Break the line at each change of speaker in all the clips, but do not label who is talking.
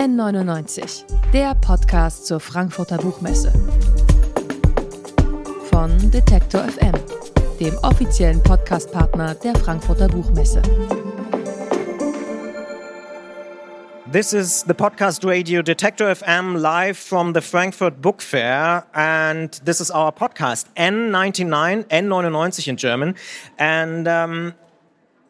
N99, der Podcast zur Frankfurter Buchmesse. Von Detektor FM, dem offiziellen Podcastpartner der Frankfurter Buchmesse.
This is the podcast radio Detector FM live from the Frankfurt Book Fair. And this is our podcast, N99, N99 in German. And um,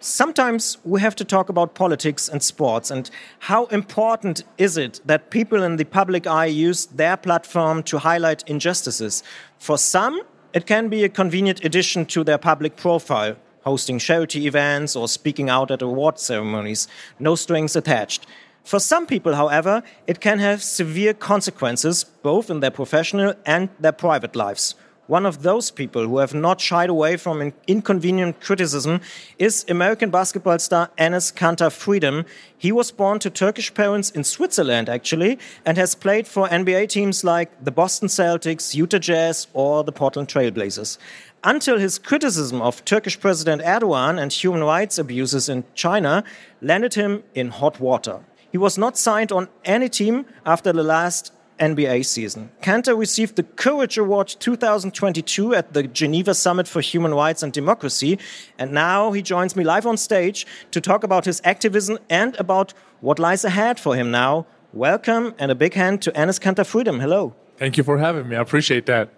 sometimes we have to talk about politics and sports. And how important is it that people in the public eye use their platform to highlight injustices? For some, it can be a convenient addition to their public profile, hosting charity events or speaking out at award ceremonies, no strings attached. For some people, however, it can have severe consequences, both in their professional and their private lives. One of those people who have not shied away from inconvenient criticism is American basketball star Enes Kanter Freedom. He was born to Turkish parents in Switzerland, actually, and has played for NBA teams like the Boston Celtics, Utah Jazz, or the Portland Trailblazers. Until his criticism of Turkish President Erdogan and human rights abuses in China landed him in hot water. He was not signed on any team after the last NBA season. Kanter received the Courage Award 2022 at the Geneva Summit for Human Rights and Democracy, and now he joins me live on stage to talk about his activism and about what lies ahead for him now. Welcome and a big hand to Enes Kanter Freedom. Hello.
Thank you for having me. I appreciate that.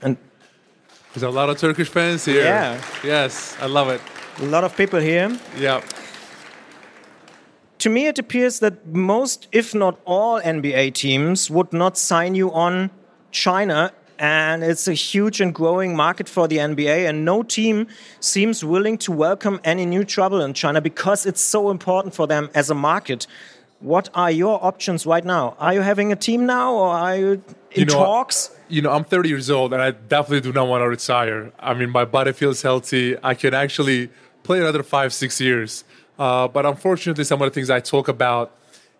And
there's a lot of Turkish fans here.
Yeah.
Yes, I love it.
A lot of people here.
Yeah
to me, it appears that most, if not all, NBA teams would not sign you on China. And it's a huge and growing market for the NBA, and no team seems willing to welcome any new trouble in China because it's so important for them as a market. What are your options right now? Are you having a team now, or are you in
you know,
talks?
You know, I'm 30 years old, and I definitely do not want to retire. I mean, my body feels healthy. I can actually play another five, six years. Uh, but unfortunately, some of the things I talk about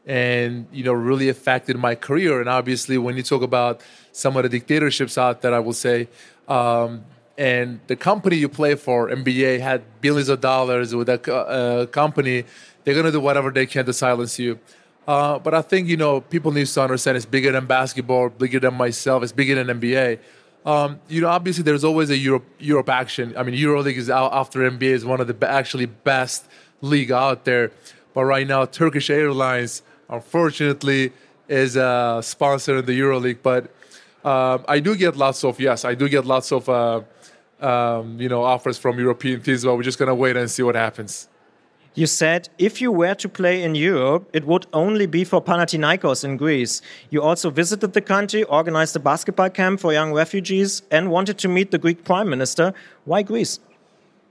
and you know really affected my career. And obviously, when you talk about some of the dictatorships out there, I will say. Um, and the company you play for, NBA, had billions of dollars with a uh, company. They're gonna do whatever they can to silence you. Uh, but I think you know people need to understand it's bigger than basketball, bigger than myself, it's bigger than NBA. Um, you know, obviously there's always a Europe Europe action. I mean, EuroLeague is out after NBA is one of the actually best league out there. But right now, Turkish Airlines, unfortunately, is a sponsor in the EuroLeague. But um, I do get lots of yes, I do get lots of uh, um, you know offers from European teams. But we're just gonna wait and see what happens.
You said if you were to play in Europe, it would only be for Panathinaikos in Greece. You also visited the country, organized a basketball camp for young refugees, and wanted to meet the Greek Prime Minister. Why Greece?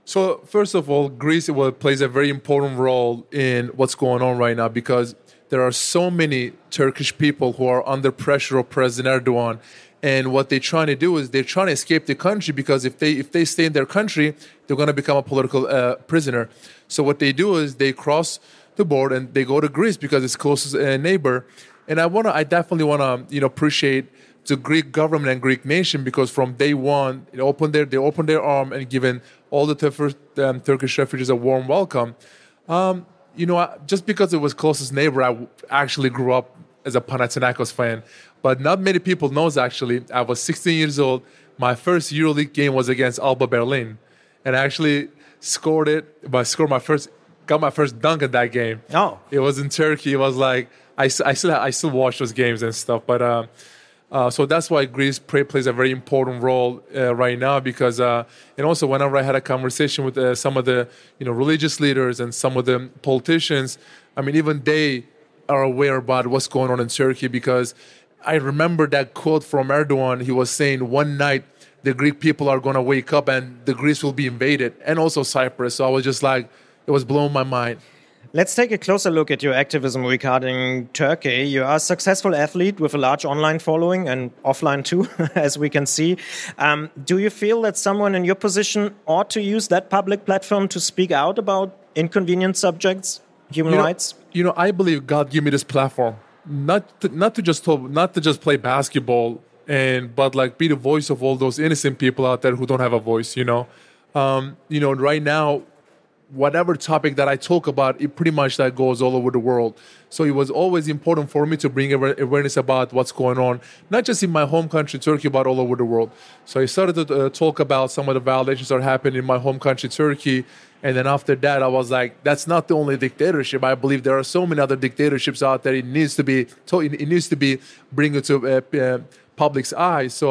So first of all, Greece plays a very important role in what's going on right now because there are so many Turkish people who are under pressure of President Erdogan, and what they're trying to do is they're trying to escape the country because if they if they stay in their country, they're going to become a political uh, prisoner. So what they do is they cross the board and they go to Greece because it's closest uh, neighbor. And I wanna, I definitely wanna, you know, appreciate the Greek government and Greek nation because from day one, they opened their they opened their arm and given all the um, Turkish refugees a warm welcome. Um, you know, just because it was closest neighbor, I actually grew up as a Panathinaikos fan, but not many people knows actually. I was 16 years old. My first EuroLeague game was against Alba Berlin, and I actually scored it. But I scored my first, got my first dunk in that game.
Oh,
it was in Turkey. It was like I, I still I still watch those games and stuff, but. Uh, uh, so that's why Greece plays a very important role uh, right now because, uh, and also whenever I had a conversation with uh, some of the, you know, religious leaders and some of the politicians, I mean, even they are aware about what's going on in Turkey because I remember that quote from Erdogan. He was saying one night the Greek people are going to wake up and the Greece will be invaded, and also Cyprus. So I was just like, it was blowing my mind.
Let's take a closer look at your activism regarding Turkey. You are a successful athlete with a large online following and offline too, as we can see. Um, do you feel that someone in your position ought to use that public platform to speak out about inconvenient subjects, human
you know,
rights?
You know, I believe God gave me this platform not to, not to just talk, not to just play basketball and but like be the voice of all those innocent people out there who don't have a voice. You know, um, you know, right now whatever topic that I talk about, it pretty much that goes all over the world. So it was always important for me to bring awareness about what's going on, not just in my home country, Turkey, but all over the world. So I started to uh, talk about some of the violations that are happening in my home country, Turkey. And then after that, I was like, that's not the only dictatorship. I believe there are so many other dictatorships out there. It needs to be, it needs to be bring it to uh, uh, public's eye. So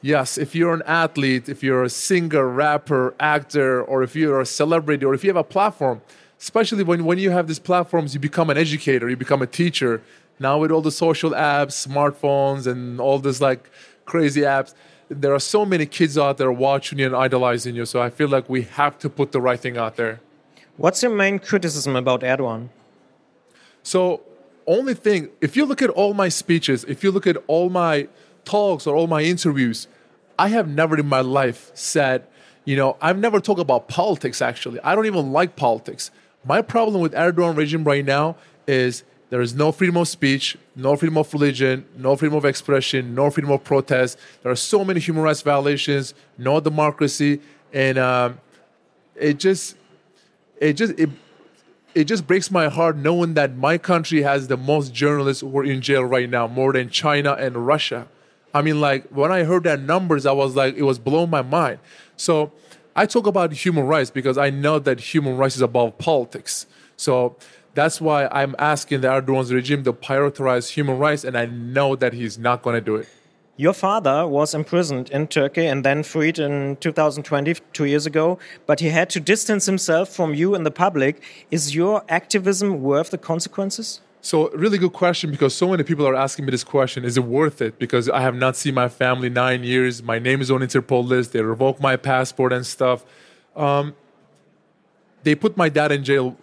yes, if you're an athlete, if you're a singer, rapper, actor, or if you're a celebrity, or if you have a platform, especially when, when you have these platforms, you become an educator, you become a teacher. Now with all the social apps, smartphones, and all this like crazy apps, there are so many kids out there watching you and idolizing you. So I feel like we have to put the right thing out there.
What's your main criticism about Erdogan?
So only thing, if you look at all my speeches, if you look at all my talks or all my interviews, I have never in my life said, you know, I've never talked about politics actually. I don't even like politics. My problem with Erdogan regime right now is there is no freedom of speech, no freedom of religion, no freedom of expression, no freedom of protest. There are so many human rights violations, no democracy, and um, it just, it just, it, it just breaks my heart knowing that my country has the most journalists who are in jail right now, more than China and Russia. I mean, like when I heard that numbers, I was like, it was blowing my mind. So I talk about human rights because I know that human rights is above politics. So that's why I'm asking the Erdogan's regime to prioritize human rights, and I know that he's not going to do it.
Your father was imprisoned in Turkey and then freed in 2020, two years ago, but he had to distance himself from you and the public. Is your activism worth the consequences?
So, really good question because so many people are asking me this question Is it worth it? Because I have not seen my family nine years. My name is on Interpol list. They revoked my passport and stuff. Um, they put my dad in jail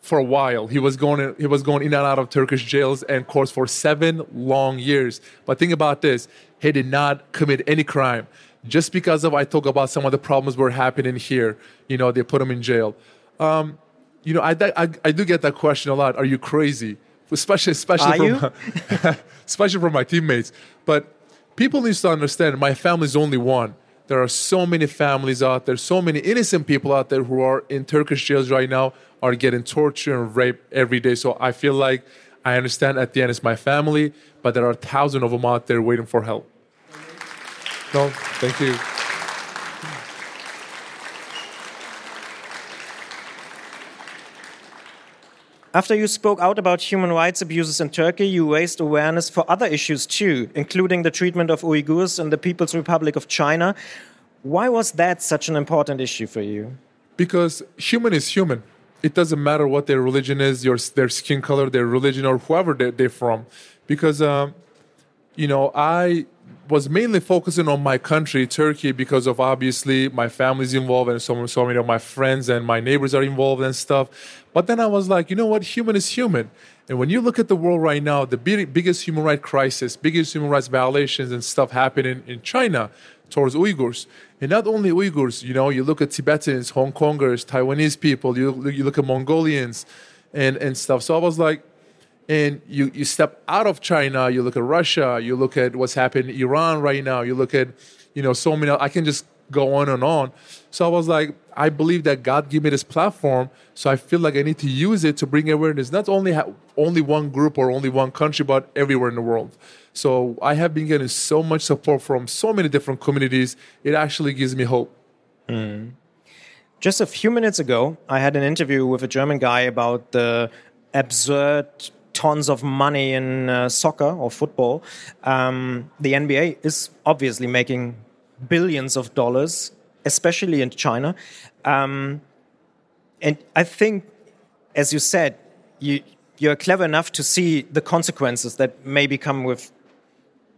for a while. He was going in, he was going in and out of Turkish jails and courts for seven long years. But think about this: he did not commit any crime. Just because of I talk about some of the problems were happening here, you know, they put him in jail. Um, you know, I, I, I do get that question a lot. Are you crazy? Especially especially from especially from my teammates. But people need to understand my family is only one. There are so many families out there, so many innocent people out there who are in Turkish jails right now are getting tortured and raped every day. So I feel like I understand at the end it's my family, but there are thousands of them out there waiting for help. No, thank you.
After you spoke out about human rights abuses in Turkey, you raised awareness for other issues too, including the treatment of Uyghurs in the People's Republic of China. Why was that such an important issue for you?
Because human is human. It doesn't matter what their religion is, your, their skin color, their religion, or whoever they're, they're from. Because, um, you know, I was mainly focusing on my country, Turkey, because of obviously my family's involved and so, so many of my friends and my neighbors are involved and stuff. But then I was like, you know what? Human is human. And when you look at the world right now, the big, biggest human rights crisis, biggest human rights violations and stuff happening in China towards Uyghurs. And not only Uyghurs, you know, you look at Tibetans, Hong Kongers, Taiwanese people, you, you look at Mongolians and, and stuff. So I was like, and you, you step out of China, you look at Russia, you look at what's happening in Iran right now, you look at, you know, so many, I can just go on and on. So I was like, I believe that God gave me this platform, so I feel like I need to use it to bring awareness, not only ha- only one group or only one country, but everywhere in the world. So I have been getting so much support from so many different communities. It actually gives me hope.
Mm. Just a few minutes ago, I had an interview with a German guy about the absurd tons of money in uh, soccer or football. Um, the NBA is obviously making billions of dollars, especially in China. Um, and I think, as you said, you, you're clever enough to see the consequences that maybe come with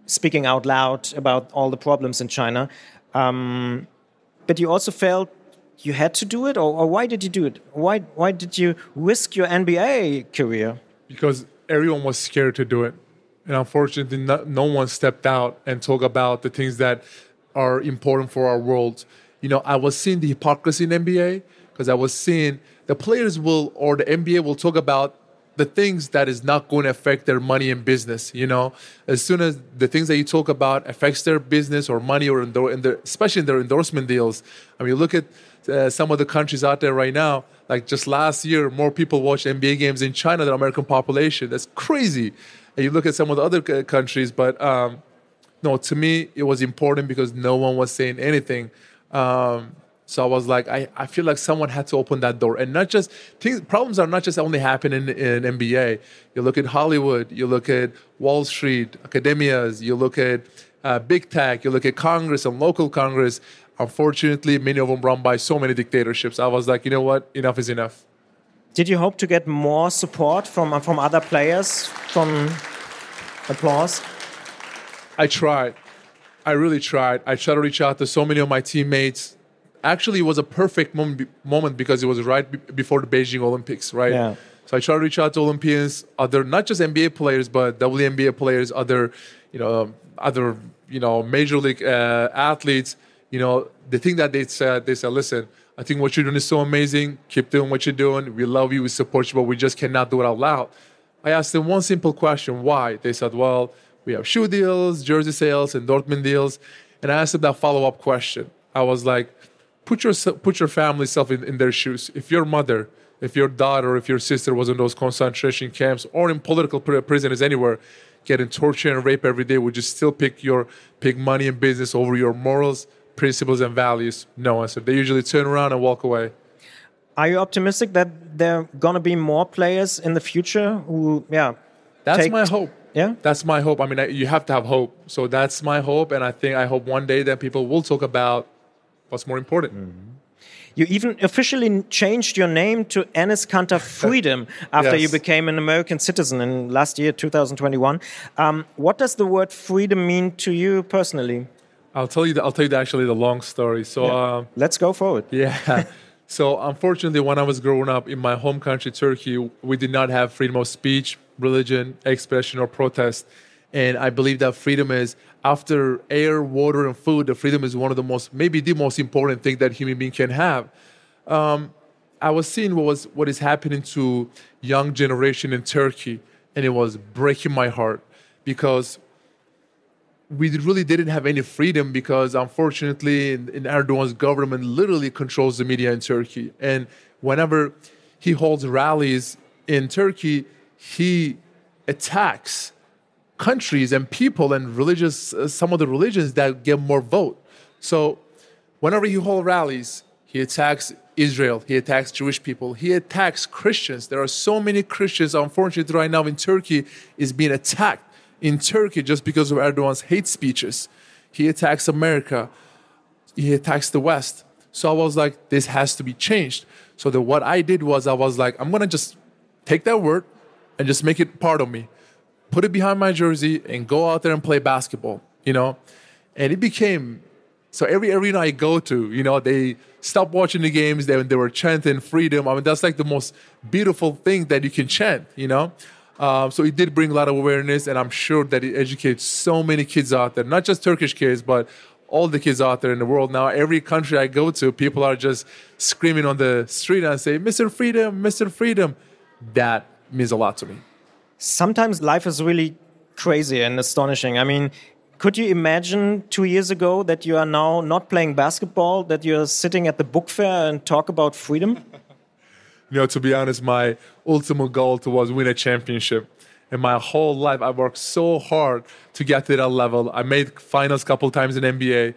speaking out loud about all the problems in China. Um, but you also felt you had to do it, or, or, why did you do it? Why why did you risk your NBA career?
Because everyone was scared to do it. And unfortunately, no, no one stepped out and talked about the things that are important for our world. You know, I was seeing the hypocrisy in NBA because I was seeing the players will or the NBA will talk about the things that is not going to affect their money and business. You know, as soon as the things that you talk about affects their business or money or their, in their especially in their endorsement deals. I mean, look at uh, some of the countries out there right now. Like just last year, more people watched NBA games in China than American population. That's crazy. And you look at some of the other countries, but um, no, to me it was important because no one was saying anything. Um, so I was like, I, I feel like someone had to open that door. And not just things, problems are not just only happening in, in NBA. You look at Hollywood, you look at Wall Street, academias, you look at uh, big tech, you look at Congress and local Congress. Unfortunately, many of them run by so many dictatorships. I was like, you know what? Enough is enough.
Did you hope to get more support from, from other players, from applause?
I tried. I really tried. I tried to reach out to so many of my teammates actually it was a perfect moment, moment because it was right b- before the Beijing Olympics, right?
Yeah.
So I tried to reach out to Olympians, other not just NBA players, but WNBA players, other, you know, other, you know, major league uh, athletes. You know, the thing that they said, they said, listen, I think what you're doing is so amazing. Keep doing what you're doing. We love you. We support you, but we just cannot do it out loud. I asked them one simple question: Why? They said, well, we have shoe deals, jersey sales, and endorsement deals. And I asked them that follow-up question. I was like, put your put your family self in, in their shoes. If your mother, if your daughter, if your sister was in those concentration camps or in political prisons anywhere, getting tortured and raped every day, would you still pick your pick money and business over your morals, principles, and values? No answer. They usually turn around and walk away.
Are you optimistic that there are gonna be more players in the future who, yeah?
That's my hope.
Yeah,
that's my hope. I mean, you have to have hope. So that's my hope, and I think I hope one day that people will talk about what's more important. Mm -hmm.
You even officially changed your name to Enes Kanter Freedom after yes. you became an American citizen in last year, 2021. Um, what does the word freedom mean to you personally?
I'll tell you. The, I'll tell you the, actually the long story. So yeah.
uh, let's go forward.
Yeah. so unfortunately, when I was growing up in my home country, Turkey, we did not have freedom of speech, religion, expression, or protest. And I believe that freedom is after air, water, and food, the freedom is one of the most, maybe the most important thing that human being can have. Um, I was seeing what was what is happening to young generation in Turkey, and it was breaking my heart because we really didn't have any freedom because unfortunately, in, in Erdogan's government literally controls the media in Turkey, and whenever he holds rallies in Turkey, he attacks countries and people and religious, uh, some of the religions that get more vote. So whenever he holds rallies, he attacks Israel, he attacks Jewish people, he attacks Christians. There are so many Christians, unfortunately, right now in Turkey, is being attacked in Turkey just because of Erdogan's hate speeches. He attacks America, he attacks the West. So I was like, this has to be changed. So the, what I did was I was like, I'm gonna just take that word and just make it part of me put it behind my jersey and go out there and play basketball, you know? And it became so every arena I go to, you know, they stop watching the games, they, they were chanting freedom. I mean, that's like the most beautiful thing that you can chant, you know? Um, so it did bring a lot of awareness, and I'm sure that it educates so many kids out there, not just Turkish kids, but all the kids out there in the world now. Every country I go to, people are just screaming on the street and say, Mr. Freedom, Mr. Freedom. That means a lot to me
sometimes life is really crazy and astonishing. I mean, could you imagine two years ago that you are now not playing basketball, that you're sitting at the book fair and talk about freedom?
you know, to be honest, my ultimate goal was win a championship. In my whole life, I worked so hard to get to that level. I made finals a couple times in NBA,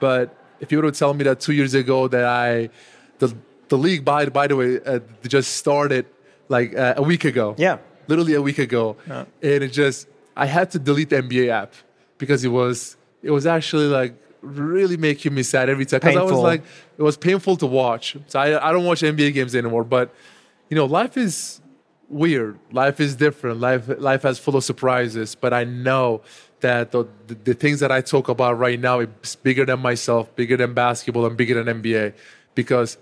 but if you would have told me that two years ago that I, the the league by by the way, uh, just started like uh, a week ago.
Yeah
literally a week ago, yeah. and it just I had to delete the NBA app because it was it was actually like really making me sad every time because I was like it was painful to watch. So I I don't watch NBA games anymore. But you know, life is weird. Life is different. Life life has full of surprises. But I know that the, the, the things that I talk about right now is bigger than myself, bigger than basketball, and bigger than NBA because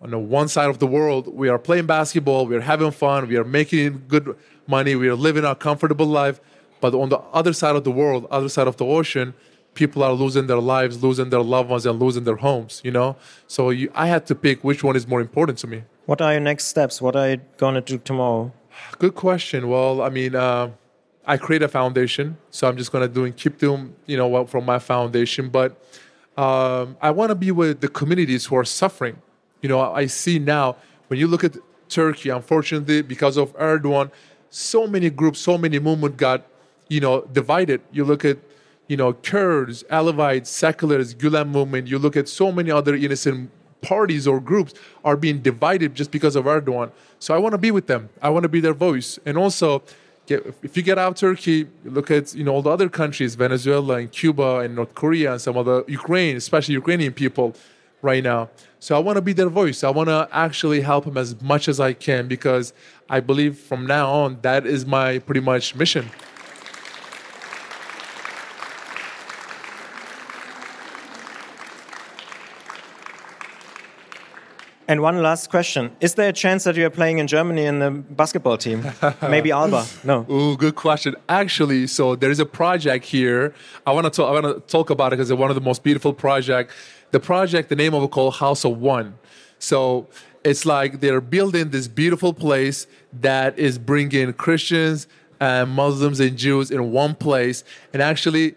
on the one side of the world, we are playing basketball, we are having fun, we are making good money, we are living a comfortable life. But on the other side of the world, other side of the ocean, people are losing their lives, losing their loved ones, and losing their homes. You know, so you, I had to pick which one is more important to me.
What are your next steps? What are you gonna do tomorrow?
Good question. Well, I mean, uh, I create a foundation, so I'm just gonna do and keep doing, you know, what from my foundation. But um, I want to be with the communities who are suffering. You know, I see now when you look at Turkey, unfortunately, because of Erdogan, so many groups, so many movements got, you know, divided. You look at, you know, Kurds, Alevites, seculars, Gulen movement. You look at so many other innocent parties or groups are being divided just because of Erdogan. So I want to be with them. I want to be their voice. And also, if you get out Turkey, look at you know all the other countries, Venezuela and Cuba and North Korea and some other Ukraine, especially Ukrainian people right now. So I want to be their voice. I want to actually help them as much as I can because I believe from now on that is my pretty much mission.
And one last question. Is there a chance that you're playing in Germany in the basketball team? Maybe Alba? No.
Ooh, good question. Actually, so there is a project here. I want to talk, I want to talk about it because it's one of the most beautiful projects. The project, the name of it called House of One. So it's like they're building this beautiful place that is bringing Christians and Muslims and Jews in one place. And actually,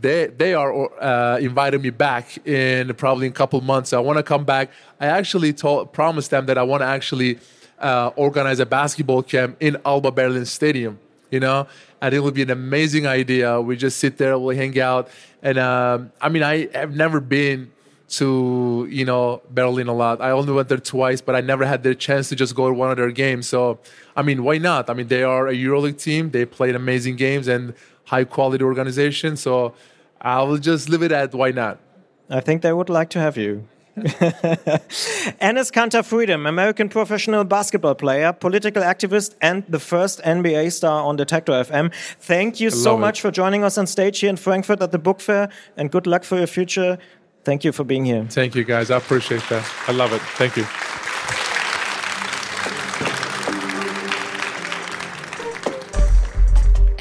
they they are uh, inviting me back in probably in a couple months. I want to come back. I actually told promised them that I want to actually uh, organize a basketball camp in Alba Berlin Stadium. You know, think it would be an amazing idea. We just sit there, we hang out, and um, I mean, I have never been to you know Berlin a lot. I only went there twice, but I never had the chance to just go to one of their games. So I mean, why not? I mean, they are a EuroLeague team. They played amazing games and high quality organization. So I will just leave it at why not.
I think they would like to have you. Enes Kanter Freedom, American professional basketball player, political activist, and the first NBA star on Detektor FM. Thank you so much for joining us on stage here in Frankfurt at the book fair, and good luck for your future. Thank you for being here.
Thank you, guys. I appreciate that. I love it. Thank you.